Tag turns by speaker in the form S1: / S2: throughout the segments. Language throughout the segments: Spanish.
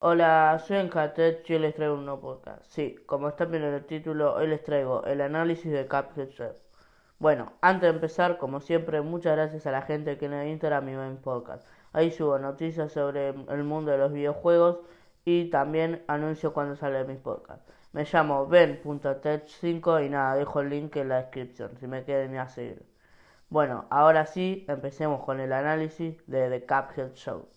S1: Hola, soy Encatet y hoy les traigo un nuevo podcast. Sí, como están viendo en el título, hoy les traigo el análisis de Cuphead Chef. Bueno, antes de empezar, como siempre, muchas gracias a la gente que en Instagram y en podcast. Ahí subo noticias sobre el mundo de los videojuegos y también anuncio cuando sale mis podcasts. Me llamo ben.tech5 y nada, dejo el link en la descripción si me quieren a seguir. Bueno, ahora sí, empecemos con el análisis de The Cuphead Show.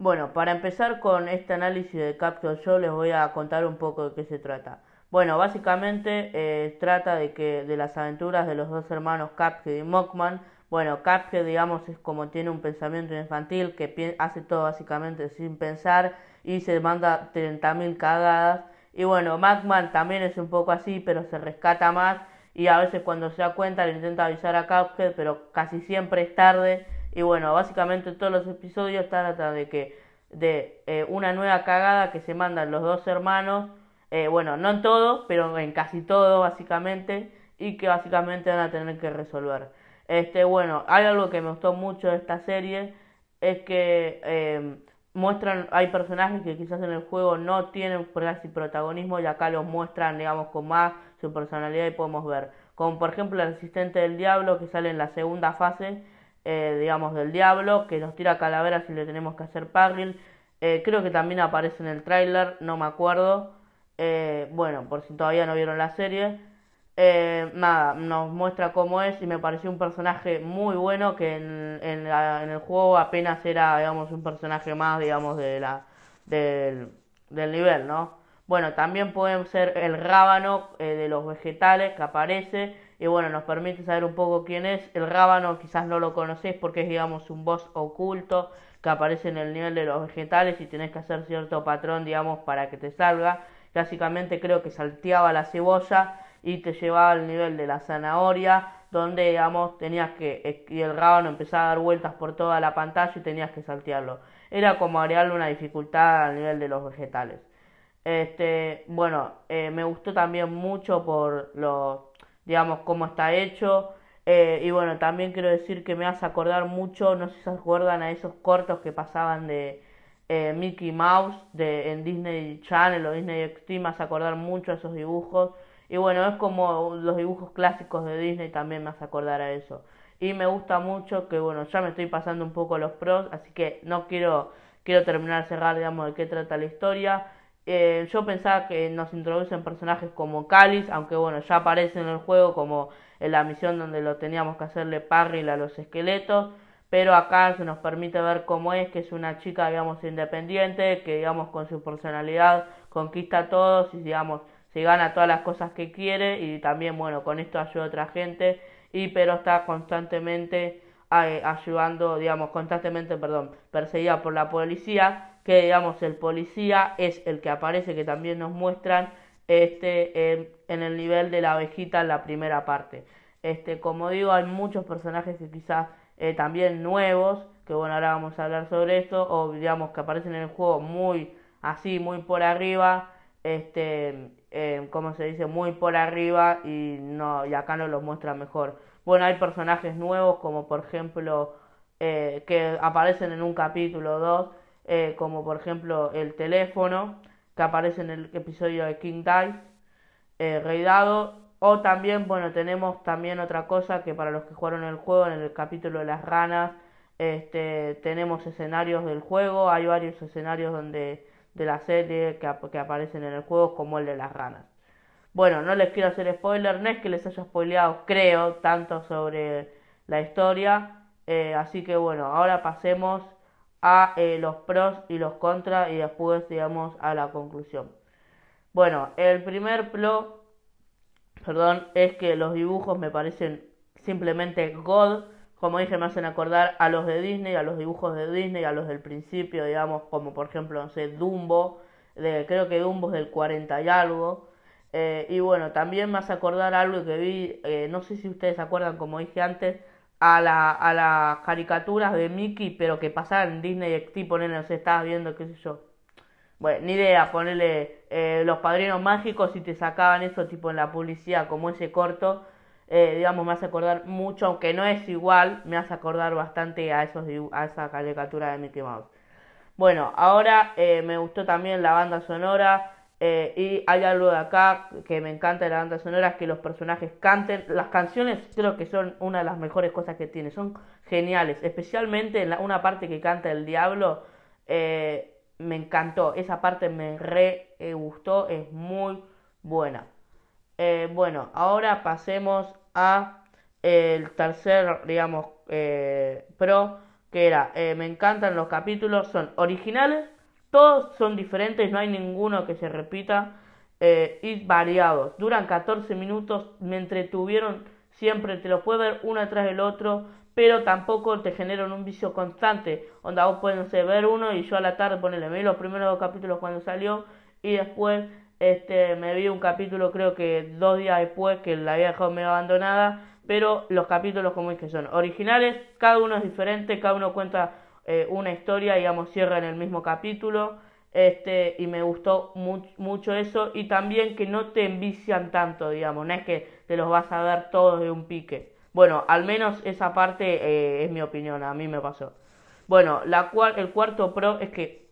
S1: Bueno, para empezar con este análisis de Capture Show les voy a contar un poco de qué se trata. Bueno, básicamente eh, trata de que de las aventuras de los dos hermanos Cuphead y Mockman. Bueno, Cuphead, digamos, es como tiene un pensamiento infantil que hace todo básicamente sin pensar y se manda 30.000 cagadas. Y bueno, Mockman también es un poco así, pero se rescata más y a veces cuando se da cuenta le intenta avisar a Cuphead, pero casi siempre es tarde y bueno, básicamente todos los episodios tratan de que de eh, una nueva cagada que se mandan los dos hermanos, eh, bueno, no en todo, pero en casi todo básicamente, y que básicamente van a tener que resolver. Este, bueno, hay algo que me gustó mucho de esta serie, es que em, muestran, hay personajes que quizás en el juego no tienen casi protagonismo y acá los muestran, digamos, con más su personalidad y podemos ver. Como por ejemplo el asistente del diablo que sale en la segunda fase, eh, digamos, del diablo, que nos tira calaveras y le tenemos que hacer parril. Eh, creo que también aparece en el tráiler, no me acuerdo. Eh, bueno, por si todavía no vieron la serie. nada, nos muestra cómo es y me pareció un personaje muy bueno que en, en, el juego apenas era, digamos, un personaje más, digamos, de la, del, del nivel, ¿no? Bueno, también pueden ser el rábano de los vegetales que aparece y bueno, nos permite saber un poco quién es. El rábano quizás no lo conocéis porque es digamos un boss oculto que aparece en el nivel de los vegetales y tenés que hacer cierto patrón digamos para que te salga. Básicamente creo que salteaba la cebolla y te llevaba al nivel de la zanahoria donde digamos tenías que y el rábano empezaba a dar vueltas por toda la pantalla y tenías que saltearlo. Era como agregarle una dificultad al nivel de los vegetales. Este, bueno, eh, me gustó también mucho por los digamos, cómo está hecho. Eh, y bueno, también quiero decir que me hace acordar mucho, no sé si se acuerdan a esos cortos que pasaban de eh, Mickey Mouse de, en Disney Channel o Disney XD, me hace acordar mucho a esos dibujos. Y bueno, es como los dibujos clásicos de Disney también me hace acordar a eso. Y me gusta mucho que, bueno, ya me estoy pasando un poco los pros, así que no quiero, quiero terminar cerrar, digamos, de qué trata la historia. Eh, yo pensaba que nos introducen personajes como Cáliz, aunque bueno, ya aparece en el juego como en la misión donde lo teníamos que hacerle parril a los esqueletos, pero acá se nos permite ver cómo es, que es una chica, digamos, independiente, que digamos con su personalidad conquista a todos y digamos, se gana todas las cosas que quiere y también, bueno, con esto ayuda a otra gente, y pero está constantemente eh, ayudando, digamos, constantemente, perdón, perseguida por la policía, que digamos el policía es el que aparece, que también nos muestran este en el nivel de la abejita en la primera parte. Este, como digo, hay muchos personajes que quizás eh, también nuevos, que bueno, ahora vamos a hablar sobre esto, o digamos que aparecen en el juego muy así, muy por arriba, este, eh, como se dice, muy por arriba y no y acá nos los muestra mejor. Bueno, hay personajes nuevos como por ejemplo eh, que aparecen en un capítulo 2 eh, como por ejemplo el teléfono que aparece en el episodio de King Dice, eh, Rey Dado, o también, bueno, tenemos también otra cosa que para los que jugaron el juego, en el capítulo de las ranas, este, tenemos escenarios del juego, hay varios escenarios donde de la serie que, que aparecen en el juego, como el de las ranas. Bueno, no les quiero hacer spoiler, no es que les haya spoileado, creo, tanto sobre la historia. Eh, así que bueno, ahora pasemos a eh, los pros y los contras y después digamos a la conclusión. Bueno, el primer pro, perdón, es que los dibujos me parecen simplemente God. Como dije, me hacen acordar a los de Disney, a los dibujos de Disney, a los del principio, digamos, como por ejemplo, no sé, Dumbo, de, creo que Dumbo es del 40 y algo. Eh, y bueno, también me hace acordar algo que vi, eh, no sé si ustedes acuerdan, como dije antes, a, la, a las caricaturas de Mickey, pero que pasaban en Disney XD, ponele, no sé, estabas viendo, qué sé yo. Bueno, ni idea, ponerle eh, los padrinos mágicos y te sacaban eso tipo en la publicidad, como ese corto, eh, digamos, me hace acordar mucho, aunque no es igual, me hace acordar bastante a, esos, a esa caricatura de Mickey Mouse. Bueno, ahora eh, me gustó también la banda sonora. Eh, y hay algo de acá que me encanta de la banda sonora, que los personajes canten. Las canciones creo que son una de las mejores cosas que tiene, son geniales, especialmente en la, una parte que canta el diablo. Eh, me encantó, esa parte me re gustó, es muy buena. bueno, ahora pasemos a el tercer, digamos, pro, que era, me encantan los capítulos, son originales todos son diferentes, no hay ninguno que se repita eh, y variados. Duran 14 minutos, me entretuvieron siempre, te lo puedes ver uno detrás del otro, pero tampoco te generan un vicio constante. Onda, vos puedes ver uno y yo a la tarde ponerle, me vi los primeros dos capítulos cuando salió y después este, me vi un capítulo creo que dos días después que la había dejado medio abandonada, pero los capítulos como es que son originales, cada uno es diferente, cada uno cuenta eh, una historia, digamos, cierra en el mismo capítulo. Este, y me gustó mucho eso. Y también que no te envician tanto, digamos, no es que te los vas a ver todos de un pique. Bueno, al menos esa parte eh, es mi opinión, a mí me pasó. Bueno, la cual, el cuarto pro es que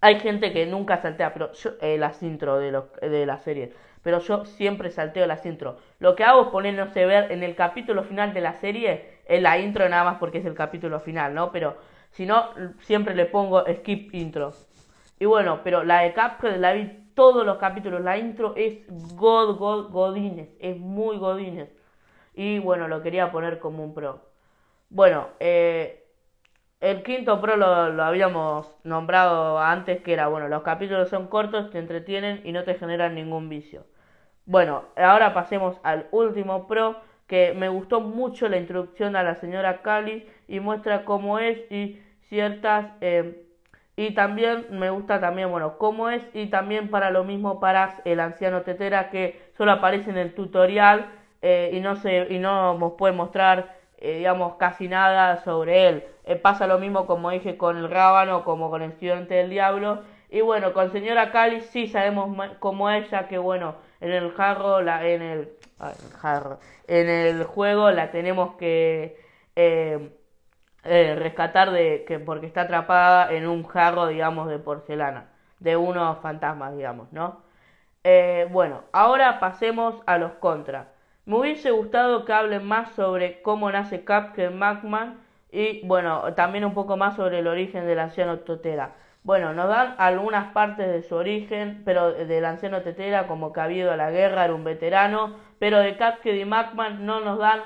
S1: hay gente que nunca saltea pero yo, eh, las intro de, los, de la serie. Pero yo siempre salteo las intro. Lo que hago es poner, no sé, ver en el capítulo final de la serie, en la intro nada más porque es el capítulo final, ¿no? Pero si no, siempre le pongo skip intro. Y bueno, pero la de Cuphead la vi todos los capítulos. La intro es God, God, Godines. Es muy Godines. Y bueno, lo quería poner como un pro. Bueno, eh, el quinto pro lo, lo, habíamos nombrado antes, que era, bueno, los capítulos son cortos, te entretienen y no te generan ningún vicio. Bueno, ahora pasemos al último pro, que me gustó mucho la introducción a la señora Cali y muestra cómo es y ciertas eh, y también me gusta también bueno cómo es y también para lo mismo para el anciano tetera que solo aparece en el tutorial eh, y no se y no nos puede mostrar eh, digamos casi nada sobre él. Pasa lo mismo como dije con el rábano como con el estudiante del diablo. Y bueno con señora Cali sí sabemos cómo ella que bueno en el jarro la en el en el juego la tenemos que eh, eh, rescatar de que porque está atrapada en un jarro, digamos, de porcelana, de unos fantasmas, digamos, ¿no? Eh, bueno, ahora pasemos a los contras. Me hubiese gustado que hablen más sobre cómo nace Captain Macman y, bueno, también un poco más sobre el origen del anciano Totera. Bueno, nos dan algunas partes de su origen, pero del anciano Tetera, como que ha habido la guerra, era un veterano, pero de Cuphead y Macman no nos dan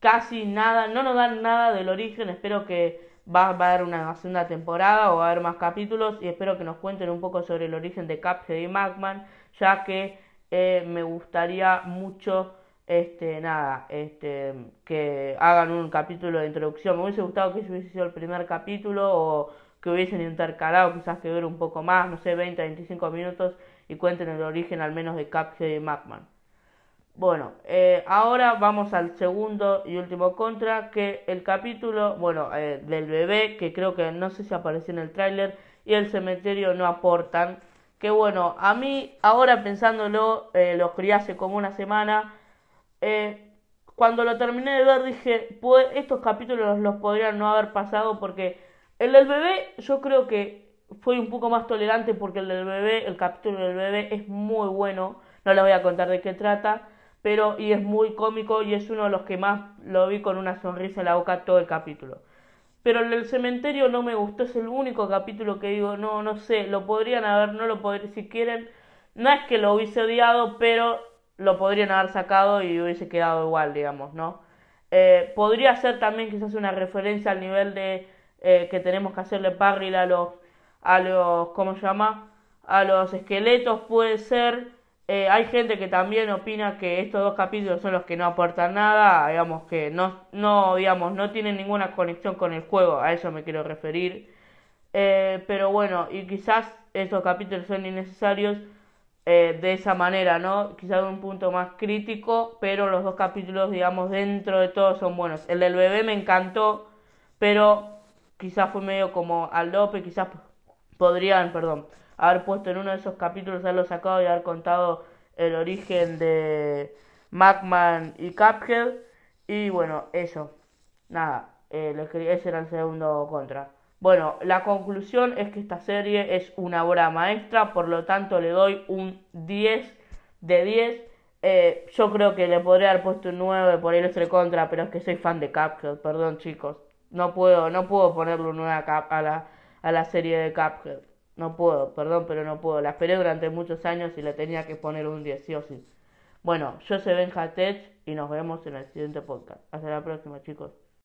S1: casi nada, no nos dan nada del origen, espero que va, a haber una segunda temporada o va a haber más capítulos y espero que nos cuenten un poco sobre el origen de Cuphead y Macman, ya que eh, me gustaría mucho este nada este que hagan un capítulo de introducción. Me hubiese gustado que ese hubiese sido el primer capítulo o que hubiesen intercalado quizás que ver un poco más, no sé, 20, 25 minutos y cuenten el origen al menos de Cuphead y Macman. Bueno, eh, ahora vamos al segundo y último contra, que el capítulo, bueno, eh, del bebé, que creo que no sé si apareció en el tráiler, y el cementerio no aportan. Que bueno, a mí, ahora pensándolo, eh, lo crié hace como una semana, cuando lo terminé de ver dije, pues estos capítulos los podrían no haber pasado porque el del bebé, yo creo que fue un poco más tolerante porque el del bebé, el capítulo del bebé es muy bueno. No les voy a contar de qué trata, pero y es muy cómico y es uno de los que más lo vi con una sonrisa en la boca todo el capítulo. Pero el del cementerio no me gustó, es el único capítulo que digo, no, no sé, lo podrían haber, no lo podrían, si quieren, no es que lo hubiese odiado, pero lo podrían haber sacado y hubiese quedado igual, digamos, ¿no? Eh, podría ser también quizás una referencia al nivel de eh, que tenemos que hacerle parril a los, a los, ¿cómo se llama? A los esqueletos puede ser. Eh, hay gente que también opina que estos dos capítulos son los que no aportan nada, digamos que no, no, digamos, no tienen ninguna conexión con el juego, a eso me quiero referir. Eh, pero bueno, y quizás estos capítulos son innecesarios de esa manera, ¿no? Quizás un punto más crítico, pero los dos capítulos, digamos, dentro de todo son buenos. El del bebé me encantó, pero quizás fue medio como al dope, quizás podrían, perdón, haber puesto en uno de esos capítulos, haberlo sacado y haber contado el origen de Macman y Cuphead. Y bueno, eso. Nada, eh, ese era el segundo contra. Bueno, la conclusión es que esta serie es una obra maestra, por lo tanto le doy un 10 de 10. Eh, yo creo que le podría haber puesto un 9 por el extra contra, pero es que soy fan de Cuphead, perdón chicos. No puedo, no puedo ponerle un 9 a, la, a la serie de Cuphead. No puedo, perdón, pero no puedo. La esperé durante muchos años y le tenía que poner un 10, sí o sí. Bueno, yo soy Benja Tech y nos vemos en el siguiente podcast. Hasta la próxima, chicos.